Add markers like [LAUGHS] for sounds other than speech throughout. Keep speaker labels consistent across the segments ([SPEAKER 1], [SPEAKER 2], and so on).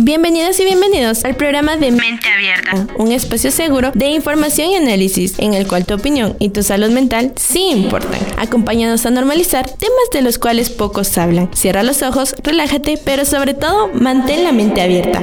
[SPEAKER 1] Bienvenidas y bienvenidos al programa de Mente Abierta, un espacio seguro de información y análisis en el cual tu opinión y tu salud mental sí importan. Acompáñanos a normalizar temas de los cuales pocos hablan. Cierra los ojos, relájate, pero sobre todo mantén la mente abierta.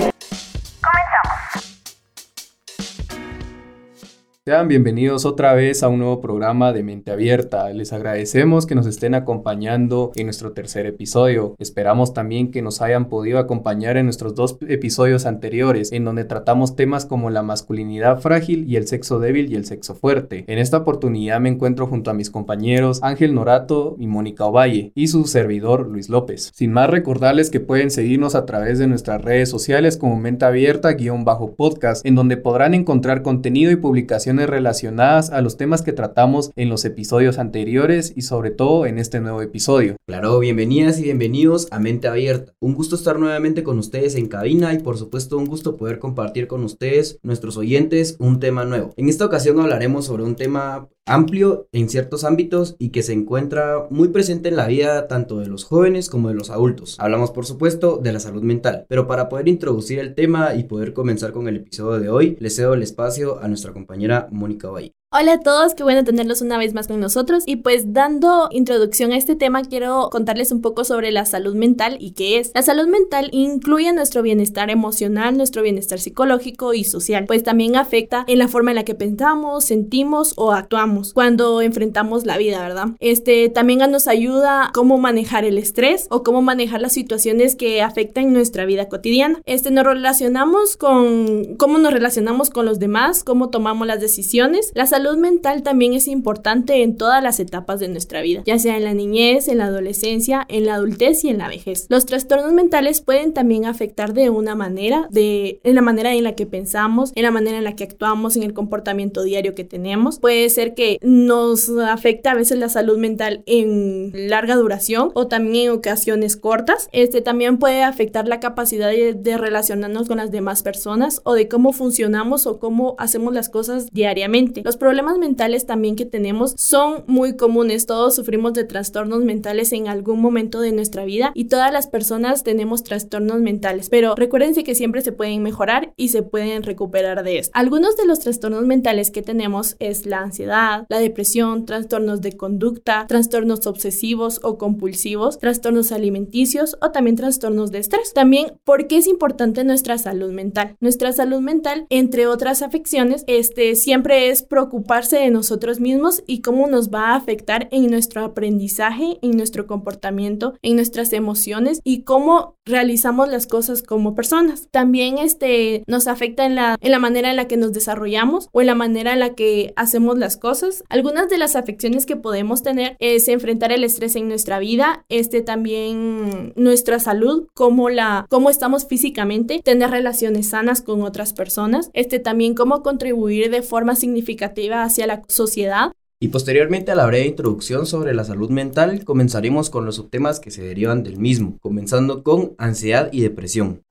[SPEAKER 2] Sean bienvenidos otra vez a un nuevo programa de Mente Abierta. Les agradecemos que nos estén acompañando en nuestro tercer episodio. Esperamos también que nos hayan podido acompañar en nuestros dos episodios anteriores, en donde tratamos temas como la masculinidad frágil y el sexo débil y el sexo fuerte. En esta oportunidad me encuentro junto a mis compañeros Ángel Norato y Mónica Ovalle y su servidor Luis López. Sin más recordarles que pueden seguirnos a través de nuestras redes sociales como Mente Abierta-podcast, en donde podrán encontrar contenido y publicaciones relacionadas a los temas que tratamos en los episodios anteriores y sobre todo en este nuevo episodio.
[SPEAKER 3] Claro, bienvenidas y bienvenidos a Mente Abierta. Un gusto estar nuevamente con ustedes en cabina y por supuesto un gusto poder compartir con ustedes, nuestros oyentes, un tema nuevo. En esta ocasión hablaremos sobre un tema amplio en ciertos ámbitos y que se encuentra muy presente en la vida tanto de los jóvenes como de los adultos. Hablamos por supuesto de la salud mental, pero para poder introducir el tema y poder comenzar con el episodio de hoy, le cedo el espacio a nuestra compañera Mónica Valle.
[SPEAKER 1] Hola a todos, qué bueno tenerlos una vez más con nosotros. Y pues dando introducción a este tema, quiero contarles un poco sobre la salud mental y qué es. La salud mental incluye nuestro bienestar emocional, nuestro bienestar psicológico y social, pues también afecta en la forma en la que pensamos, sentimos o actuamos cuando enfrentamos la vida, ¿verdad? Este también nos ayuda cómo manejar el estrés o cómo manejar las situaciones que afectan nuestra vida cotidiana. Este nos relacionamos con cómo nos relacionamos con los demás, cómo tomamos las decisiones. La salud salud mental también es importante en todas las etapas de nuestra vida, ya sea en la niñez, en la adolescencia, en la adultez y en la vejez. Los trastornos mentales pueden también afectar de una manera, de, en la manera en la que pensamos, en la manera en la que actuamos, en el comportamiento diario que tenemos. Puede ser que nos afecte a veces la salud mental en larga duración o también en ocasiones cortas. Este también puede afectar la capacidad de, de relacionarnos con las demás personas o de cómo funcionamos o cómo hacemos las cosas diariamente. Los problemas mentales también que tenemos son muy comunes. Todos sufrimos de trastornos mentales en algún momento de nuestra vida y todas las personas tenemos trastornos mentales. Pero recuérdense que siempre se pueden mejorar y se pueden recuperar de esto. Algunos de los trastornos mentales que tenemos es la ansiedad, la depresión, trastornos de conducta, trastornos obsesivos o compulsivos, trastornos alimenticios o también trastornos de estrés. También, ¿por qué es importante nuestra salud mental? Nuestra salud mental, entre otras afecciones, este siempre es preocupada ocuparse de nosotros mismos y cómo nos va a afectar en nuestro aprendizaje, en nuestro comportamiento, en nuestras emociones y cómo realizamos las cosas como personas. También este, nos afecta en la, en la manera en la que nos desarrollamos o en la manera en la que hacemos las cosas. Algunas de las afecciones que podemos tener es enfrentar el estrés en nuestra vida, este también nuestra salud, cómo la cómo estamos físicamente, tener relaciones sanas con otras personas, este también cómo contribuir de forma significativa hacia la sociedad.
[SPEAKER 3] Y posteriormente a la breve introducción sobre la salud mental, comenzaremos con los subtemas que se derivan del mismo, comenzando con ansiedad y depresión.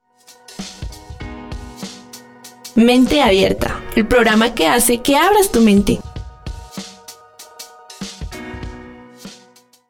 [SPEAKER 1] Mente Abierta, el programa que hace que abras tu mente.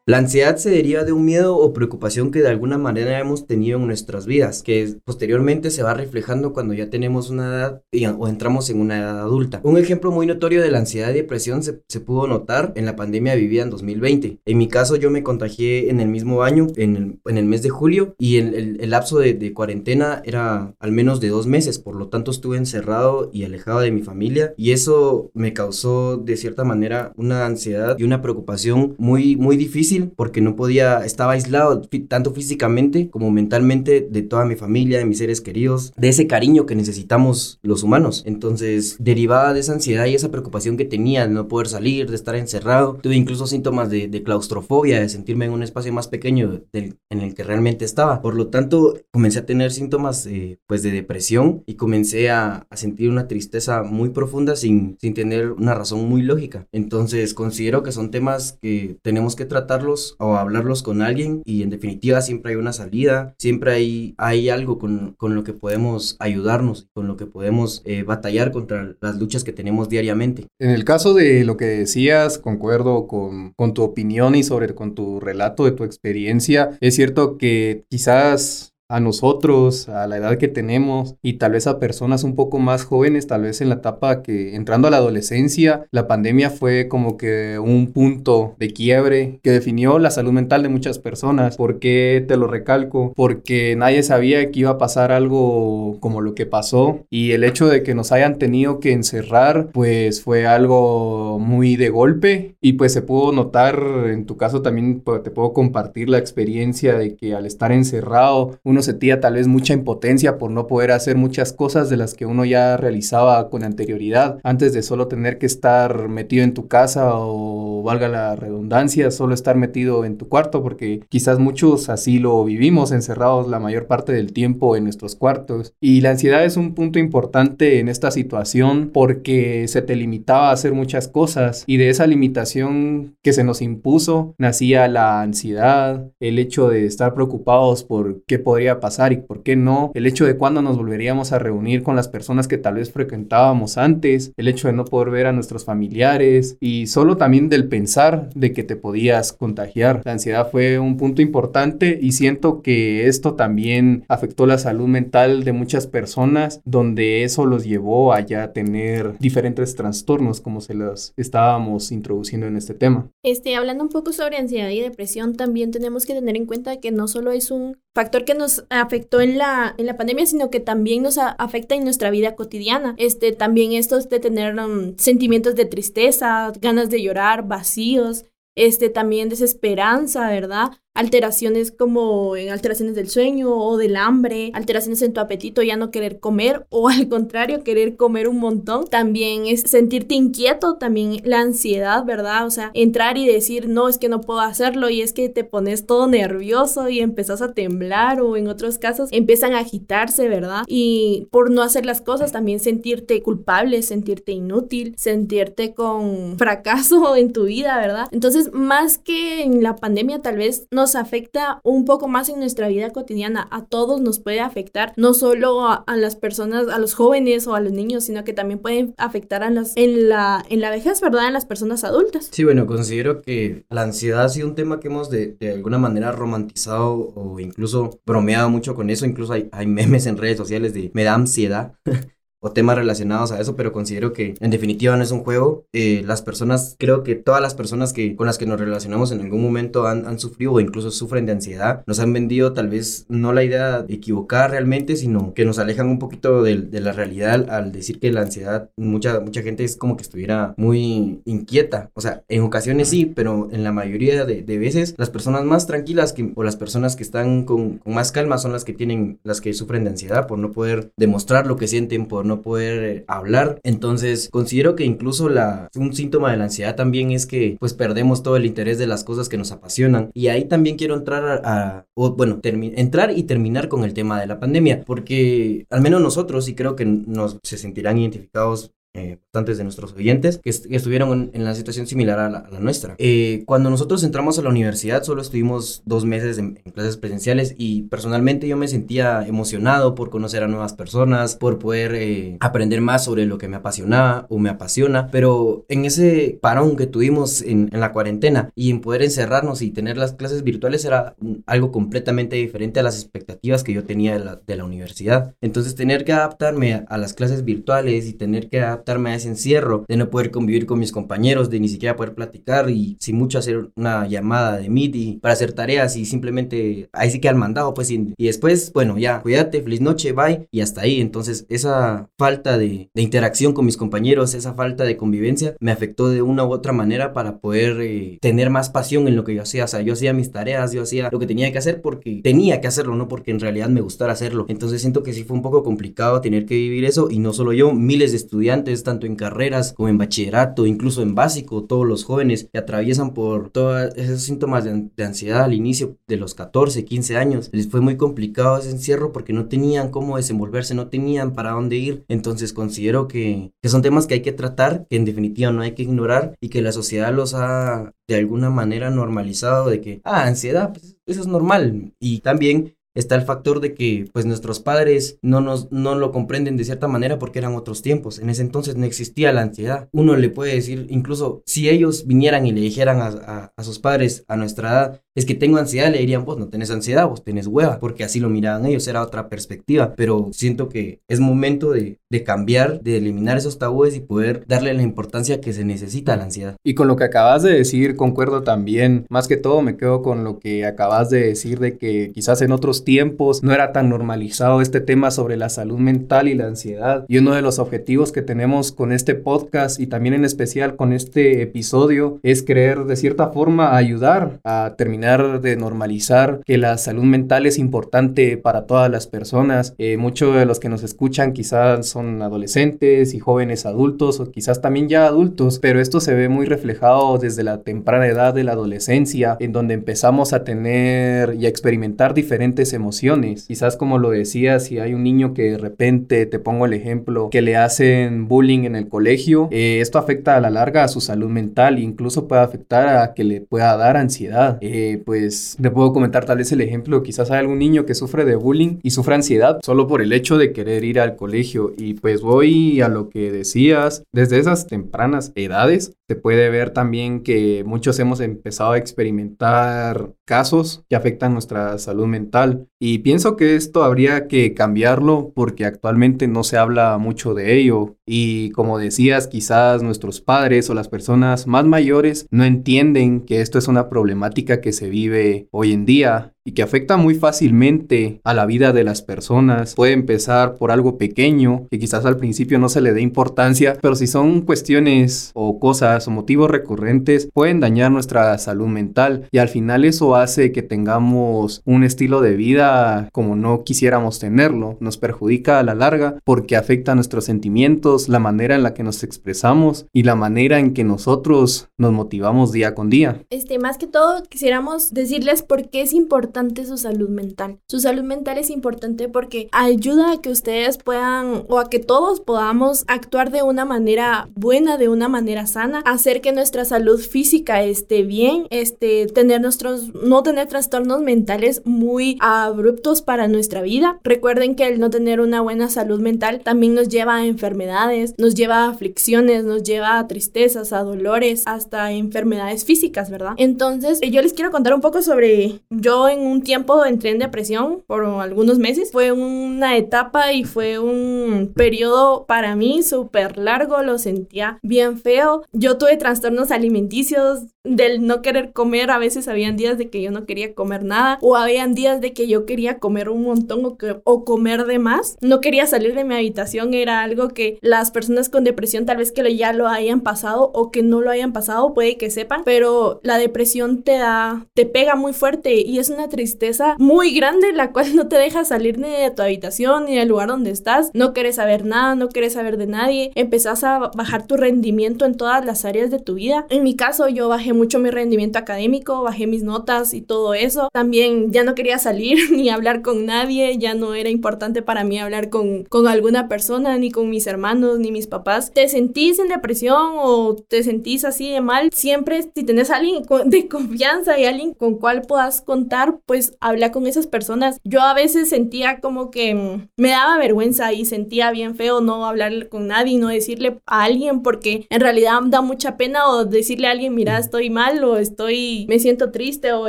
[SPEAKER 3] La ansiedad se deriva de un miedo o preocupación que de alguna manera hemos tenido en nuestras vidas, que posteriormente se va reflejando cuando ya tenemos una edad o entramos en una edad adulta. Un ejemplo muy notorio de la ansiedad y depresión se, pudo notar en la pandemia vivida en 2020. En mi caso yo me contagié en el mismo año, en el, mes de julio, y el, el, lapso de, de, cuarentena era al menos de dos meses, por lo tanto estuve encerrado y alejado de mi familia, y eso me causó de cierta manera una ansiedad y una preocupación muy, muy difícil porque no podía, estaba aislado tanto físicamente como mentalmente de toda mi familia, de mis seres queridos, de ese cariño que necesitamos los humanos. Entonces, derivada de esa ansiedad y esa preocupación que tenía de no poder salir, de estar encerrado, tuve incluso síntomas de, claustrofobia, de sentirme en un espacio más pequeño en el que realmente estaba. Por lo tanto, comencé a tener síntomas eh, pues de depresión y comencé a, a, sentir una tristeza muy profunda sin, sin tener una razón muy lógica. Entonces, considero que son temas que tenemos que tratar o hablarlos con alguien y en definitiva siempre hay una salida, siempre hay, hay algo con, con lo que podemos ayudarnos, con lo que podemos eh, batallar contra las luchas que tenemos diariamente.
[SPEAKER 2] En el caso de lo que decías, concuerdo con, con tu opinión y sobre con tu relato de tu experiencia, es cierto que quizás a nosotros, a la edad que tenemos y tal vez a personas un poco más jóvenes, tal vez en la etapa que entrando a la adolescencia, la pandemia fue como que un punto de quiebre que definió la salud mental de muchas personas. ¿Por qué te lo recalco? Porque nadie sabía que iba a pasar algo como lo que pasó y el hecho de que nos hayan tenido que encerrar pues fue algo muy de golpe y pues se pudo notar en tu caso también pues, te puedo compartir la experiencia de que al estar encerrado uno sentía tal vez mucha impotencia por no poder hacer muchas cosas de las que uno ya realizaba con anterioridad antes de solo tener que estar metido en tu casa o valga la redundancia solo estar metido en tu cuarto porque quizás muchos así lo vivimos encerrados la mayor parte del tiempo en nuestros cuartos. Y la ansiedad es un punto importante en esta situación porque se te limitaba a hacer muchas cosas y de esa limitación que se nos impuso nacía la ansiedad, el hecho de estar preocupados por qué podría pasar y por qué no, el hecho de cuándo nos volveríamos a reunir con las personas que tal vez frecuentábamos antes, el hecho de no poder ver a nuestros familiares y solo también del pensar de que te podías contagiar. La ansiedad fue un punto importante y siento que esto también afectó la salud mental de muchas personas donde eso los llevó a ya tener diferentes trastornos como se los estábamos introduciendo en este tema.
[SPEAKER 1] Este, hablando un poco sobre ansiedad y depresión, también tenemos que tener en cuenta que no solo es un factor que nos afectó en la, en la pandemia, sino que también nos afecta en nuestra vida cotidiana. Este, también esto de tener um, sentimientos de tristeza, ganas de llorar, vacíos, este, también desesperanza, ¿verdad? Alteraciones como en alteraciones del sueño o del hambre, alteraciones en tu apetito, ya no querer comer o [LAUGHS] al contrario, querer comer un montón. También es sentirte inquieto, también la ansiedad, ¿verdad? O sea, entrar y decir, no, es que no puedo hacerlo y es que te pones todo nervioso y empezás a temblar o en otros casos empiezan a agitarse, ¿verdad? Y por no hacer las cosas, también sentirte culpable, sentirte inútil, sentirte con fracaso [LAUGHS] en tu vida, ¿verdad? Entonces, más que en la pandemia, tal vez no nos afecta un poco más en nuestra vida cotidiana. A todos nos puede afectar, no solo a, las personas, a los jóvenes o a los niños, sino que también puede afectar a las, en, la, en la vejez, ¿verdad? En las personas adultas.
[SPEAKER 3] Sí, bueno, considero que la ansiedad ha sido un tema que hemos de, de alguna manera romantizado o incluso bromeado mucho con eso. Incluso hay, hay memes en redes sociales de me da ansiedad. [LAUGHS] o temas relacionados a eso, pero considero que en definitiva no es un juego. Eh, las personas, creo que todas las personas que, con las que nos relacionamos en algún momento han, han, sufrido o incluso sufren de ansiedad, nos han vendido tal vez no la idea de equivocar realmente, sino que nos alejan un poquito de, de la realidad al decir que la ansiedad, mucha, mucha gente es como que estuviera muy inquieta. O sea, en ocasiones sí, pero en la mayoría de, de veces las personas más tranquilas que, o las personas que están con, con más calma son las que tienen, las que sufren de ansiedad por no poder demostrar lo que sienten, por no poder eh, hablar. Entonces, considero que incluso la, un síntoma de la ansiedad también es que pues perdemos todo el interés de las cosas que nos apasionan. Y ahí también quiero entrar a, bueno, entrar y terminar con el tema de la pandemia, porque al menos nosotros, y creo que nos se sentirán identificados eh, de nuestros oyentes que, estuvieron en, la situación similar a la, nuestra. Eh, cuando nosotros entramos a la universidad solo estuvimos dos meses en, clases presenciales y personalmente yo me sentía emocionado por conocer a nuevas personas, por poder eh, aprender más sobre lo que me apasionaba o me apasiona, pero en ese parón que tuvimos en, en, la cuarentena y en poder encerrarnos y tener las clases virtuales era algo completamente diferente a las expectativas que yo tenía de la, de la universidad. Entonces tener que adaptarme a, a las clases virtuales y tener que adaptarme a ese encierro, de no poder convivir con mis compañeros, de ni siquiera poder platicar y sin mucho hacer una llamada de Meet y para hacer tareas y simplemente ahí sí que al mandado, pues y, después, bueno, ya, cuídate, feliz noche, bye y hasta ahí. Entonces, esa falta de, de, interacción con mis compañeros, esa falta de convivencia me afectó de una u otra manera para poder eh, tener más pasión en lo que yo hacía. O sea, yo hacía mis tareas, yo hacía lo que tenía que hacer porque tenía que hacerlo, no porque en realidad me gustara hacerlo. Entonces, siento que sí fue un poco complicado tener que vivir eso y no solo yo, miles de estudiantes tanto en carreras como en bachillerato, incluso en básico, todos los jóvenes que atraviesan por todos esos síntomas de, ansiedad al inicio de los 14, 15 años. Les fue muy complicado ese encierro porque no tenían cómo desenvolverse, no tenían para dónde ir. Entonces considero que, que son temas que hay que tratar, que en definitiva no hay que ignorar y que la sociedad los ha de alguna manera normalizado de que, ah, ansiedad, pues eso es normal. Y también está el factor de que pues nuestros padres no nos no lo comprenden de cierta manera porque eran otros tiempos. En ese entonces no existía la ansiedad. Uno le puede decir, incluso si ellos vinieran y le dijeran a, a sus padres a nuestra edad, es que tengo ansiedad, le dirían, vos no tenés ansiedad, vos tenés hueva, porque así lo miraban ellos, era otra perspectiva. Pero siento que es momento de, de cambiar, de eliminar esos tabúes y poder darle la importancia que se necesita a la ansiedad.
[SPEAKER 2] Y con lo que acabas de decir, concuerdo también. Más que todo, me quedo con lo que acabas de decir de que quizás en otros tiempos no era tan normalizado este tema sobre la salud mental y la ansiedad. Y uno de los objetivos que tenemos con este podcast y también en especial con este episodio es querer de cierta forma ayudar a terminar de normalizar que la salud mental es importante para todas las personas. Eh, muchos de los que nos escuchan quizás son adolescentes y jóvenes adultos o quizás también ya adultos, pero esto se ve muy reflejado desde la temprana edad de la adolescencia, en donde empezamos a tener y a experimentar diferentes emociones. Quizás como lo decía, si hay un niño que de repente, te pongo el ejemplo, que le hacen bullying en el colegio, eh, esto afecta a la larga a su salud mental e incluso puede afectar a que le pueda dar ansiedad. Eh, pues le puedo comentar tal vez el ejemplo, quizás hay algún niño que sufre de bullying y sufre ansiedad solo por el hecho de querer ir al colegio y pues voy a lo que decías, desde esas tempranas edades se puede ver también que muchos hemos empezado a experimentar casos que afectan nuestra salud mental y pienso que esto habría que cambiarlo porque actualmente no se habla mucho de ello y como decías quizás nuestros padres o las personas más mayores no entienden que esto es una problemática que se vive hoy en día y que afecta muy fácilmente a la vida de las personas. Puede empezar por algo pequeño, que quizás al principio no se le dé importancia, pero si son cuestiones o cosas o motivos recurrentes, pueden dañar nuestra salud mental y al final eso hace que tengamos un estilo de vida como no quisiéramos tenerlo. Nos perjudica a la larga porque afecta nuestros sentimientos, la manera en la que nos expresamos y la manera en que nosotros nos motivamos día con día.
[SPEAKER 1] Este, más que todo, quisiéramos decirles por qué es importante su salud mental. Su salud mental es importante porque ayuda a que ustedes puedan o a que todos podamos actuar de una manera buena, de una manera sana, hacer que nuestra salud física esté bien, este, tener nuestros, no tener trastornos mentales muy abruptos para nuestra vida. Recuerden que el no tener una buena salud mental también nos lleva a enfermedades, nos lleva a aflicciones, nos lleva a tristezas, a dolores, hasta enfermedades físicas, ¿verdad? Entonces, yo les quiero contar un poco sobre yo en un tiempo entré en depresión por algunos meses. Fue una etapa y fue un periodo para mí súper largo, lo sentía bien feo. Yo tuve trastornos alimenticios del no querer comer. A veces habían días de que yo no quería comer nada o habían días de que yo quería comer un montón o, comer de más. No quería salir de mi habitación. Era algo que las personas con depresión tal vez que ya lo hayan pasado o que no lo hayan pasado puede que sepan, pero la depresión te da, te pega muy fuerte y es una tristeza muy grande la cual [LAUGHS] no te deja salir ni de tu habitación ni del lugar donde estás. No quieres saber nada, no quieres saber de nadie. Empezás a bajar tu rendimiento en todas las áreas de tu vida. En mi caso yo bajé mucho mi rendimiento académico, bajé mis notas y todo eso. También ya no quería salir [LAUGHS] [LAUGHS] ni hablar con nadie, ya no era importante para mí hablar con, con alguna persona, ni con mis hermanos, ni mis papás. Te sentís en depresión o te sentís así de mal, siempre si tenés a alguien de confianza y alguien con cual puedas contar, pues habla con esas personas. Yo a veces sentía como que mm, me daba vergüenza y sentía bien feo no hablar con nadie, no decirle a alguien porque en realidad da mucha pena o decirle a alguien, mira, estoy mal o estoy, me siento triste o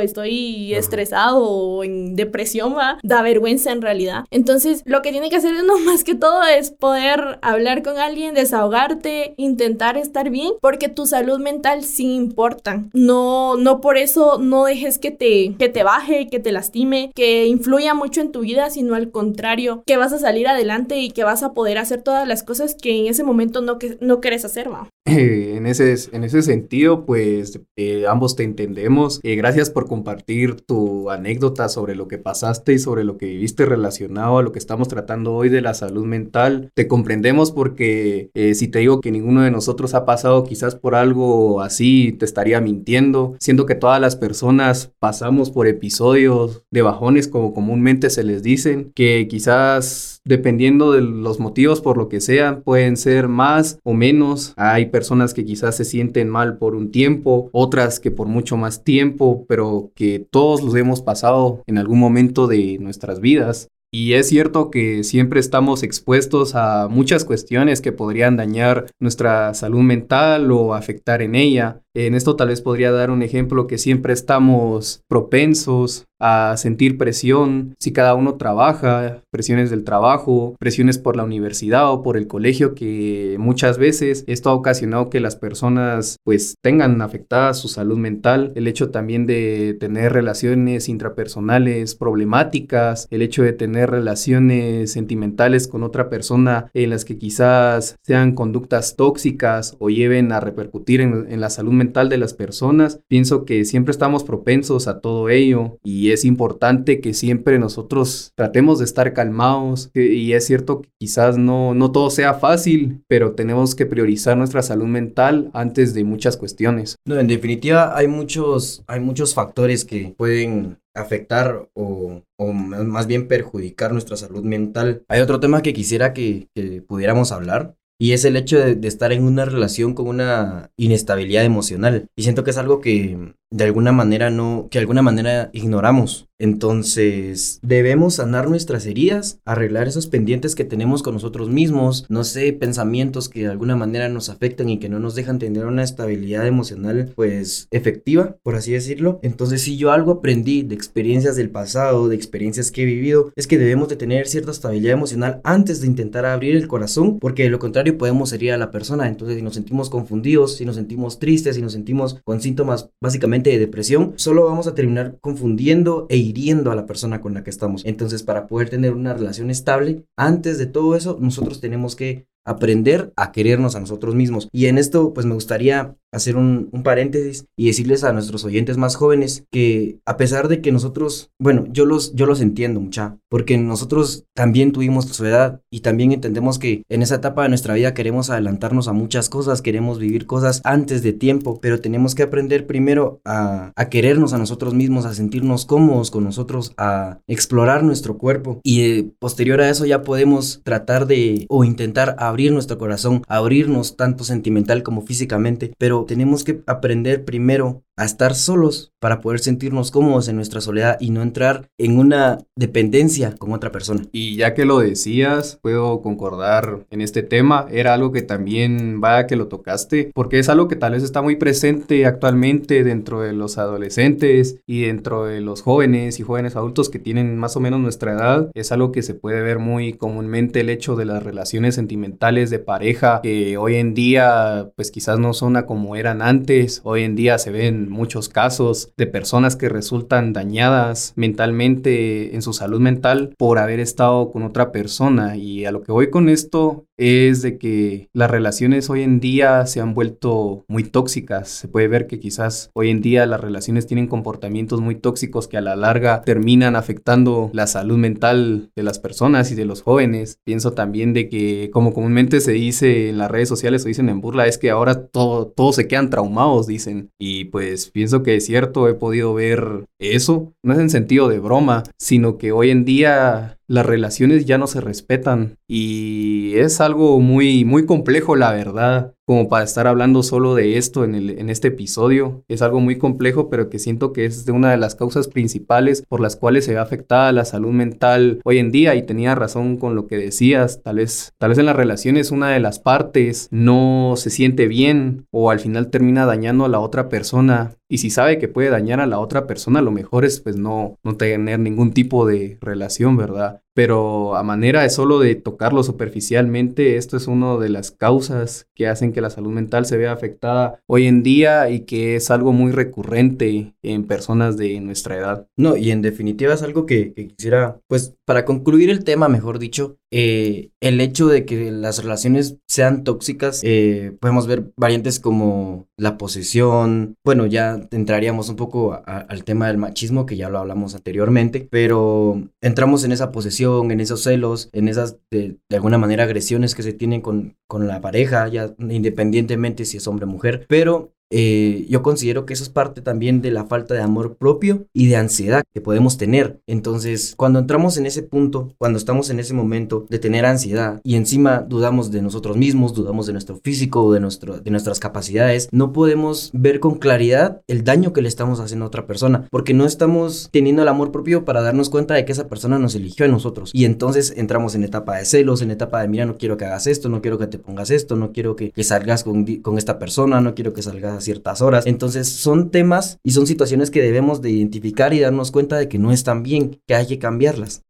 [SPEAKER 1] estoy estresado o en depresión, da vergüenza en realidad. Entonces, lo que tiene que hacer [LAUGHS] uno más que todo es poder hablar con alguien, desahogarte, intentar estar bien, porque tu salud mental sí importa. No, no por eso no dejes que te, que te baje, que te lastime, que influya mucho en tu vida, sino al contrario, que vas a salir adelante y que vas a poder hacer todas las cosas que en ese momento no, que, no quieres hacer, ¿va? [LAUGHS]
[SPEAKER 2] en, ese, en ese sentido, pues eh, ambos te entendemos. Eh, gracias por compartir tu anécdota sobre lo que pasaste y sobre lo que viviste relacionado a lo que estamos tratando hoy de la salud mental. Te comprendemos porque eh, si te digo que ninguno de nosotros ha pasado quizás por algo así, te estaría mintiendo. Siendo que todas las personas pasamos por episodios de bajones, como comúnmente se les dicen, que quizás dependiendo de los motivos por lo que sean, pueden ser más o menos. Hay personas que quizás se sienten mal por un tiempo, otras que por mucho más tiempo, pero que todos los hemos pasado en algún momento de nuestras vidas. Y es cierto que siempre estamos expuestos a muchas cuestiones que podrían dañar nuestra salud mental o afectar en ella. En esto tal vez podría dar un ejemplo que siempre estamos propensos a sentir presión. Si cada uno trabaja, presiones del trabajo, presiones por la universidad o por el colegio que muchas veces esto ha ocasionado que las personas pues tengan afectada su salud mental, el hecho también de tener relaciones intrapersonales problemáticas, el hecho de tener relaciones sentimentales con otra persona en las que quizás sean conductas tóxicas o lleven a repercutir en, en la salud mental de las personas. Pienso que siempre estamos propensos a todo ello y es importante que siempre nosotros tratemos de estar calmados y es cierto que quizás no, no todo sea fácil, pero tenemos que priorizar nuestra salud mental antes de muchas cuestiones.
[SPEAKER 3] No, en definitiva hay muchos, hay muchos factores que pueden afectar o, o, más bien perjudicar nuestra salud mental. Hay otro tema que quisiera que, que pudiéramos hablar y es el hecho de, estar en una relación con una inestabilidad emocional. Y siento que es algo que de alguna manera no, que de alguna manera ignoramos. Entonces, debemos sanar nuestras heridas, arreglar esos pendientes que tenemos con nosotros mismos, no sé, pensamientos que de alguna manera nos afectan y que no nos dejan tener una estabilidad emocional, pues, efectiva, por así decirlo. Entonces, si yo algo aprendí de experiencias del pasado, de experiencias que he vivido, es que debemos de tener cierta estabilidad emocional antes de intentar abrir el corazón, porque de lo contrario podemos herir a la persona. Entonces, si nos sentimos confundidos, si nos sentimos tristes, si nos sentimos con síntomas básicamente de depresión, solo vamos a terminar confundiendo e hiriendo a la persona con la que estamos. Entonces, para poder tener una relación estable, antes de todo eso, nosotros tenemos que aprender a querernos a nosotros mismos. Y en esto, pues me gustaría hacer un, paréntesis y decirles a nuestros oyentes más jóvenes que a pesar de que nosotros, bueno, yo los, yo los entiendo mucha, porque nosotros también tuvimos su edad y también entendemos que en esa etapa de nuestra vida queremos adelantarnos a muchas cosas, queremos vivir cosas antes de tiempo, pero tenemos que aprender primero a, a querernos a nosotros mismos, a sentirnos cómodos con nosotros, a explorar nuestro cuerpo y eh, posterior a eso ya podemos tratar de o intentar abrir nuestro corazón, abrirnos tanto sentimental como físicamente, pero tenemos que aprender primero a estar solos para poder sentirnos cómodos en nuestra soledad y no entrar en una dependencia con otra persona.
[SPEAKER 2] Y ya que lo decías, puedo concordar en este tema, era algo que también va que lo tocaste, porque es algo que tal vez está muy presente actualmente dentro de los adolescentes y dentro de los jóvenes y jóvenes adultos que tienen más o menos nuestra edad, es algo que se puede ver muy comúnmente el hecho de las relaciones sentimentales de pareja que hoy en día pues quizás no son como eran antes, hoy en día se ven muchos casos de personas que resultan dañadas mentalmente en su salud mental por haber estado con otra persona. Y a lo que voy con esto es de que las relaciones hoy en día se han vuelto muy tóxicas. Se puede ver que quizás hoy en día las relaciones tienen comportamientos muy tóxicos que a la larga terminan afectando la salud mental de las personas y de los jóvenes. Pienso también de que como comúnmente se dice en las redes sociales o dicen en burla es que ahora todo, todos se quedan traumados, dicen. Y pues pues, pienso que es cierto, he podido ver eso, no es en sentido de broma, sino que hoy en día las relaciones ya no se respetan. Y es algo muy muy complejo la verdad como para estar hablando solo de esto en, el, en este episodio. Es algo muy complejo pero que siento que es de una de las causas principales por las cuales se ve afectada la salud mental hoy en día y tenía razón con lo que decías. Tal vez tal vez en las relaciones una de las partes no se siente bien o al final termina dañando a la otra persona. Y si sabe que puede dañar a la otra persona, lo mejor es pues no, no tener ningún tipo de relación, ¿verdad? Pero a manera de solo de tocarlo superficialmente, esto es una de las causas que hacen que la salud mental se vea afectada hoy en día y que es algo muy recurrente en personas de nuestra edad.
[SPEAKER 3] No, y en definitiva es algo que, quisiera, pues para concluir el tema, mejor dicho, eh, el hecho de que las relaciones sean tóxicas, eh, podemos ver variantes como la posesión, bueno, ya entraríamos un poco al tema del machismo, que ya lo hablamos anteriormente, pero entramos en esa posesión, en esos celos, en esas, de, alguna manera, agresiones que se tienen con, con la pareja, ya independientemente si es hombre o mujer, pero eh, yo considero que eso es parte también de la falta de amor propio y de ansiedad que podemos tener. Entonces, cuando entramos en ese punto, cuando estamos en ese momento de tener ansiedad y encima dudamos de nosotros mismos, dudamos de nuestro físico, de, nuestro, de nuestras capacidades, no podemos ver con claridad el daño que le estamos haciendo a otra persona, porque no estamos teniendo el amor propio para darnos cuenta de que esa persona nos eligió a nosotros. Y entonces entramos en etapa de celos, en etapa de, mira, no quiero que hagas esto, no quiero que te pongas esto, no quiero que, que salgas con, con esta persona, no quiero que salgas a ciertas horas. Entonces son temas y son situaciones que debemos de identificar y darnos cuenta de que no están bien, que hay que cambiarlas.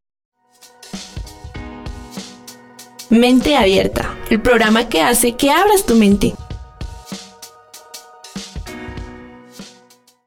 [SPEAKER 1] Mente Abierta, el programa que hace que abras tu mente.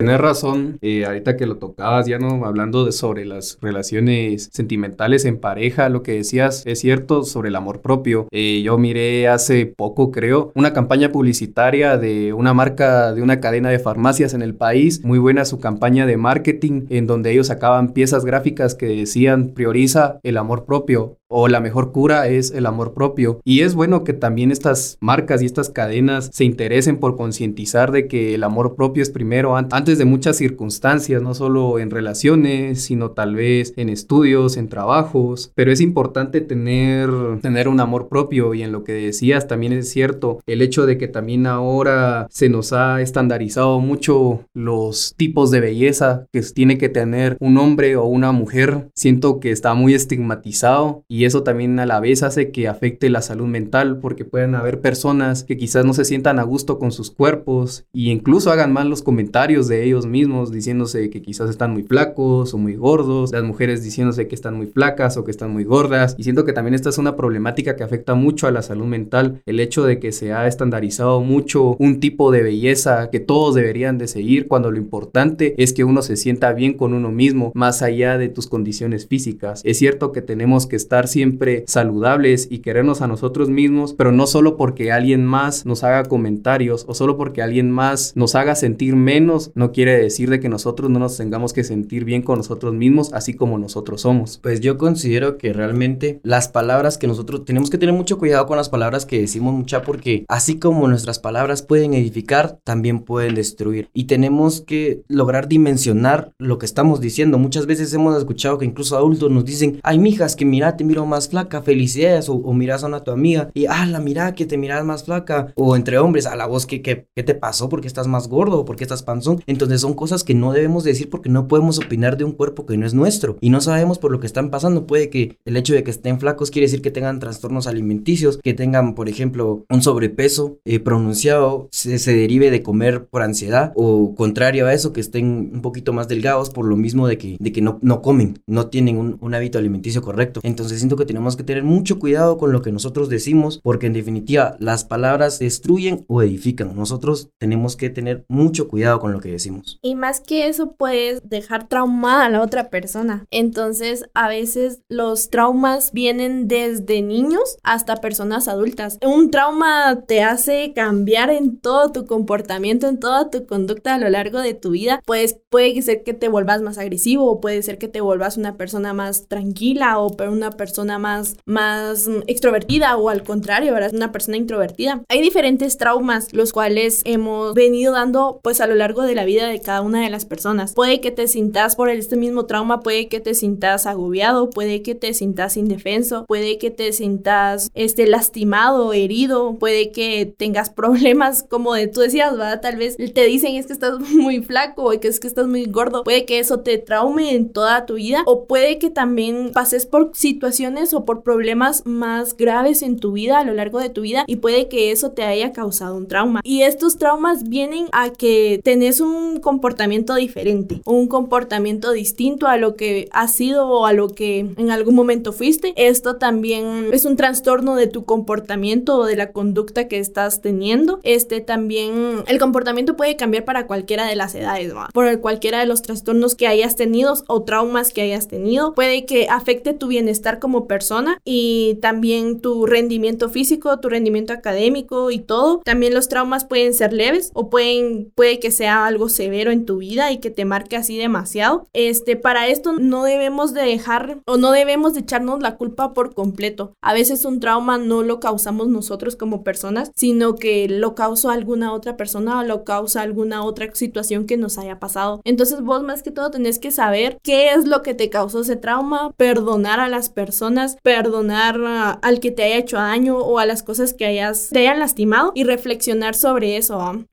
[SPEAKER 2] Tienes razón, eh, ahorita que lo tocabas ya no hablando de sobre las relaciones sentimentales en pareja, lo que decías es cierto sobre el amor propio. Eh, yo miré hace poco, creo, una campaña publicitaria de una marca de una cadena de farmacias en el país, muy buena su campaña de marketing, en donde ellos sacaban piezas gráficas que decían prioriza el amor propio o la mejor cura es el amor propio. Y es bueno que también estas marcas y estas cadenas se interesen por concientizar de que el amor propio es primero antes de muchas circunstancias, no solo en relaciones, sino tal vez en estudios, en trabajos. Pero es importante tener, tener un amor propio y en lo que decías también es cierto el hecho de que también ahora se nos ha estandarizado mucho los tipos de belleza que tiene que tener un hombre o una mujer. Siento que está muy estigmatizado y y eso también a la vez hace que afecte la salud mental porque pueden haber personas que quizás no se sientan a gusto con sus cuerpos e incluso hagan mal los comentarios de ellos mismos diciéndose que quizás están muy flacos o muy gordos, las mujeres diciéndose que están muy flacas o que están muy gordas y siento que también esta es una problemática que afecta mucho a la salud mental, el hecho de que se ha estandarizado mucho un tipo de belleza que todos deberían de seguir cuando lo importante es que uno se sienta bien con uno mismo más allá de tus condiciones físicas. Es cierto que tenemos que estar siempre saludables y querernos a nosotros mismos, pero no solo porque alguien más nos haga comentarios o solo porque alguien más nos haga sentir menos, no quiere decir de que nosotros no nos tengamos que sentir bien con nosotros mismos, así como nosotros somos.
[SPEAKER 3] Pues yo considero que realmente las palabras que nosotros tenemos que tener mucho cuidado con las palabras que decimos mucha porque así como nuestras palabras pueden edificar, también pueden destruir y tenemos que lograr dimensionar lo que estamos diciendo. Muchas veces hemos escuchado que incluso adultos nos dicen, ay mijas, que mira, te miro más flaca, felicidades, o, miras a una tu amiga y, ah, la mira que te miras más flaca, o entre hombres, a la voz que, que, ¿qué te pasó? porque estás más gordo? porque estás panzón? Entonces son cosas que no debemos decir porque no podemos opinar de un cuerpo que no es nuestro y no sabemos por lo que están pasando. Puede que el hecho de que estén flacos quiere decir que tengan trastornos alimenticios, que tengan, por ejemplo, un sobrepeso eh, pronunciado, se, se derive de comer por ansiedad o contrario a eso, que estén un poquito más delgados por lo mismo de que, de que no, no comen, no tienen un, un hábito alimenticio correcto. Entonces siento que tenemos que tener mucho cuidado con lo que nosotros decimos, porque en definitiva las palabras destruyen o edifican. Nosotros tenemos que tener mucho cuidado con lo que decimos.
[SPEAKER 1] Y más que eso, puedes dejar traumada a la otra persona. Entonces, a veces los traumas vienen desde niños hasta personas adultas. Un trauma te hace cambiar en todo tu comportamiento, en toda tu conducta a lo largo de tu vida. Pues puede ser que te vuelvas más agresivo, o puede ser que te vuelvas una persona más tranquila o una persona más, más extrovertida o al contrario, ¿verdad? Una persona introvertida. Hay diferentes traumas los cuales hemos venido dando pues a lo largo de la vida de cada una de las personas. Puede que te sintas por este mismo trauma, puede que te sintas agobiado, puede que te sintas indefenso, puede que te sintas este lastimado, herido, puede que tengas [LAUGHS] problemas como de tú decías, ¿verdad? Tal vez te dicen es que estás [LAUGHS] muy flaco o que es que estás muy gordo, puede que eso te traume en toda tu vida o puede que también pases por situaciones o por problemas más graves en tu vida a lo largo de tu vida y puede que eso te haya causado un trauma. Y estos traumas vienen a que tenés un comportamiento diferente, un comportamiento distinto a lo que has sido o a lo que en algún momento fuiste. Esto también es un trastorno de tu comportamiento o de la conducta que estás teniendo. Este también, el comportamiento puede cambiar para cualquiera de las edades, por cualquiera de los trastornos que hayas tenido o traumas que hayas tenido. Puede que afecte tu bienestar como como persona y también tu rendimiento físico, tu rendimiento académico y todo. También los traumas pueden ser leves o pueden puede que sea algo severo en tu vida y que te marque así demasiado. Este, para esto no debemos de dejar o no debemos de echarnos la culpa por completo. A veces un trauma no lo causamos nosotros como personas, sino que lo causó alguna otra persona o lo causa alguna otra situación que nos haya pasado. Entonces vos más que todo tenés que saber qué es lo que te causó ese trauma, perdonar a las personas, perdonar al que te haya hecho daño o a las cosas que hayas, te hayan lastimado y reflexionar sobre eso.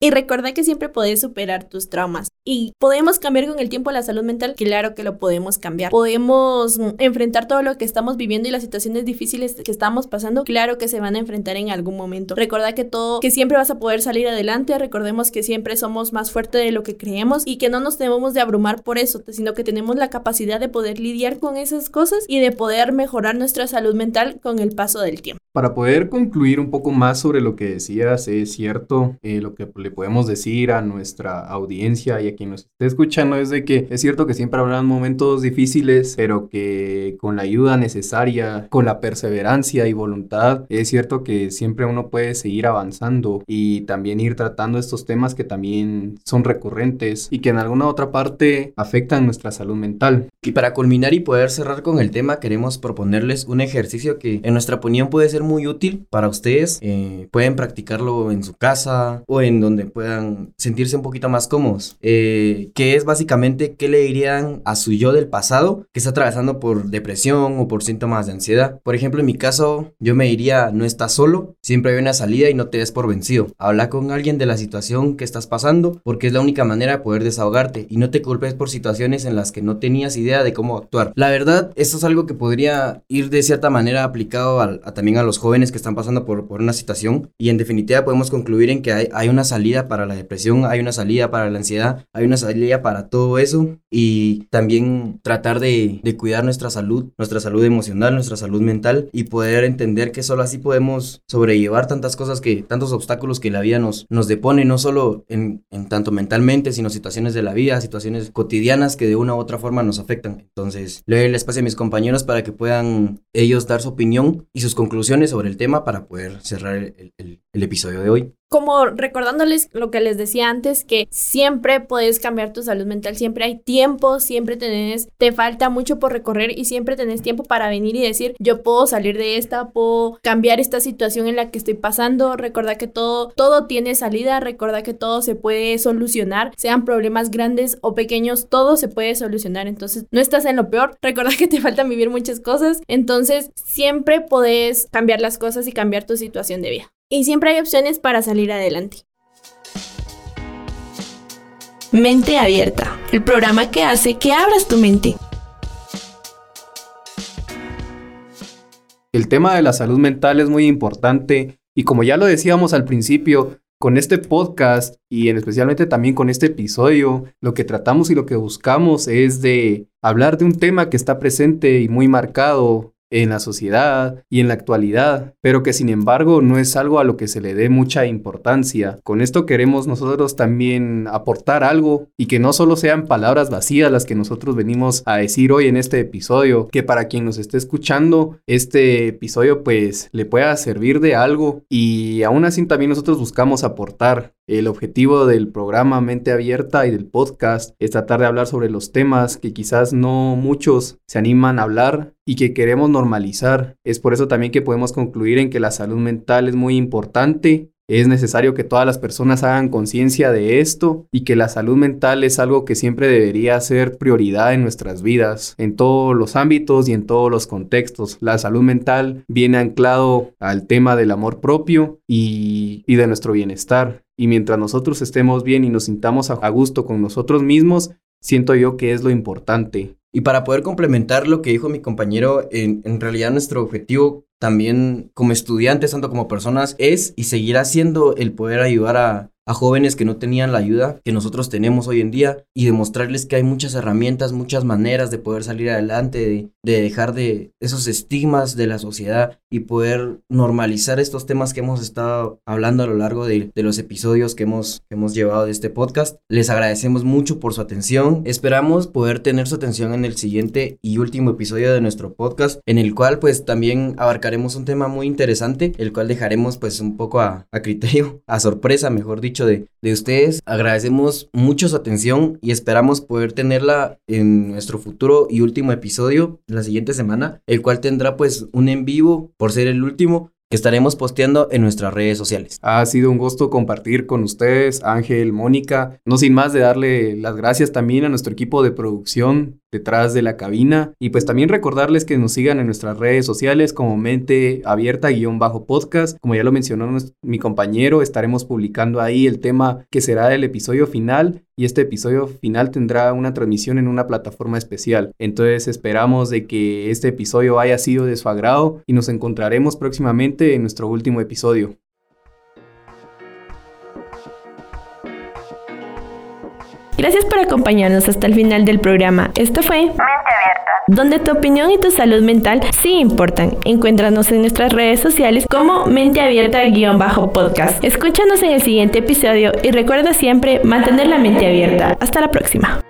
[SPEAKER 1] Y recuerda que siempre puedes superar tus traumas. ¿Y podemos cambiar con el tiempo la salud mental? Claro que lo podemos cambiar. ¿Podemos enfrentar todo lo que estamos viviendo y las situaciones difíciles que estamos pasando? Claro que se van a enfrentar en algún momento. Recuerda que todo, que siempre vas a poder salir adelante. Recordemos que siempre somos más fuertes de lo que creemos y que no nos debemos de abrumar por eso, sino que tenemos la capacidad de poder lidiar con esas cosas y de poder mejorar nuestra salud mental con el paso del tiempo.
[SPEAKER 2] Para poder concluir un poco más sobre lo que decías, es cierto eh, lo que le podemos decir a nuestra audiencia y a quien nos esté escuchando es de que es cierto que siempre habrán momentos difíciles, pero que con la ayuda necesaria, con la perseverancia y voluntad, es cierto que siempre uno puede seguir avanzando y también ir tratando estos temas que también son recurrentes y que en alguna otra parte afectan nuestra salud mental.
[SPEAKER 3] Y para culminar y poder cerrar con el tema, queremos proponerles un ejercicio que en nuestra opinión puede ser muy útil para ustedes. Eh, pueden practicarlo en su casa o en donde puedan sentirse un poquito más cómodos. Eh, que es básicamente qué le dirían a su yo del pasado que está atravesando por depresión o por síntomas de ansiedad. Por ejemplo, en mi caso, yo me diría, no estás solo, siempre hay una salida y no te des por vencido. Habla con alguien de la situación que estás pasando porque es la única manera de poder desahogarte y no te culpes por situaciones en las que no tenías idea de cómo actuar. La verdad, esto es algo que podría ir de cierta manera aplicado también a los jóvenes que están pasando por, una situación y en definitiva podemos concluir en que hay una salida para la depresión, hay una salida para la ansiedad, hay una salida para todo eso y también tratar de, cuidar nuestra salud, nuestra salud emocional, nuestra salud mental y poder entender que solo así podemos sobrellevar tantas cosas que, tantos obstáculos que la vida nos, nos depone, no solo en, en tanto mentalmente, sino situaciones de la vida, situaciones cotidianas que de una u otra forma nos afectan. Entonces, le doy el espacio a mis compañeros para que puedan ellos dar su opinión y sus conclusiones sobre el tema para poder cerrar el, episodio de hoy
[SPEAKER 1] como recordándoles lo que les decía antes, que siempre puedes cambiar tu salud mental, siempre hay tiempo, siempre tenés, te falta mucho por recorrer y siempre tenés tiempo para venir y decir, yo puedo salir de esta, puedo cambiar esta situación en la que estoy pasando, recuerda que todo, todo tiene salida, recuerda que todo se puede solucionar, sean problemas grandes o pequeños, todo se puede solucionar, entonces no estás en lo peor, recuerda que te falta vivir muchas cosas, entonces siempre podés cambiar las cosas y cambiar tu situación de vida y siempre hay opciones para salir adelante.
[SPEAKER 4] Mente Abierta, el programa que hace que abras tu mente.
[SPEAKER 2] El tema de la salud mental es muy importante y como ya lo decíamos al principio, con este podcast y en especialmente también con este episodio, lo que tratamos y lo que buscamos es de hablar de un tema que está presente y muy marcado en la sociedad y en la actualidad, pero que sin embargo no es algo a lo que se le dé mucha importancia. Con esto queremos nosotros también aportar algo y que no solo sean palabras vacías las que nosotros venimos a decir hoy en este episodio, que para quien nos esté escuchando este episodio pues le pueda servir de algo y aún así también nosotros buscamos aportar el objetivo del programa Mente Abierta y del podcast es tratar de hablar sobre los temas que quizás no muchos se animan a hablar y que queremos normalizar. Es por eso también que podemos concluir en que la salud mental es muy importante es necesario que todas las personas hagan conciencia de esto y que la salud mental es algo que siempre debería ser prioridad en nuestras vidas, en todos los ámbitos y en todos los contextos. La salud mental viene anclado al tema del amor propio y, y de nuestro bienestar. Y mientras nosotros estemos bien y nos sintamos a gusto con nosotros mismos, siento yo que es lo importante.
[SPEAKER 3] Y para poder complementar lo que dijo mi compañero, en, en realidad nuestro objetivo también como estudiantes, tanto como personas, es y seguirá siendo el poder ayudar a, a jóvenes que no tenían la ayuda que nosotros tenemos hoy en día y demostrarles que hay muchas herramientas, muchas maneras de poder salir adelante, de, dejar de esos estigmas de la sociedad y poder normalizar estos temas que hemos estado hablando a lo largo de, los episodios que hemos, que hemos llevado de este podcast. Les agradecemos mucho por su atención. Esperamos poder tener su atención en el siguiente y último episodio de nuestro podcast, en el cual pues también abarcaremos un tema muy interesante, el cual dejaremos pues un poco a, a criterio, [LAUGHS] a sorpresa, mejor dicho de, de ustedes. Agradecemos mucho su atención y esperamos poder tenerla en nuestro futuro y último episodio la siguiente semana, el cual tendrá pues un en vivo por ser el último que estaremos posteando en nuestras redes sociales.
[SPEAKER 2] Ha sido un gusto compartir con ustedes, Ángel, Mónica. No sin más de darle las gracias también a nuestro equipo de producción detrás de la cabina y pues también recordarles que nos sigan en nuestras redes sociales como mente abierta guion bajo podcast. Como ya lo mencionó mi compañero, estaremos publicando ahí el tema que será el episodio final y este episodio final tendrá una transmisión en una plataforma especial. Entonces esperamos de que este episodio haya sido de su agrado y nos encontraremos próximamente en nuestro último episodio.
[SPEAKER 1] Gracias por acompañarnos hasta el final del programa. Esto fue Mente Abierta, donde tu opinión y tu salud mental sí importan. Encuéntranos en nuestras redes sociales como Mente Abierta-podcast. Escúchanos en el siguiente episodio y recuerda siempre mantener la mente abierta. Hasta la próxima.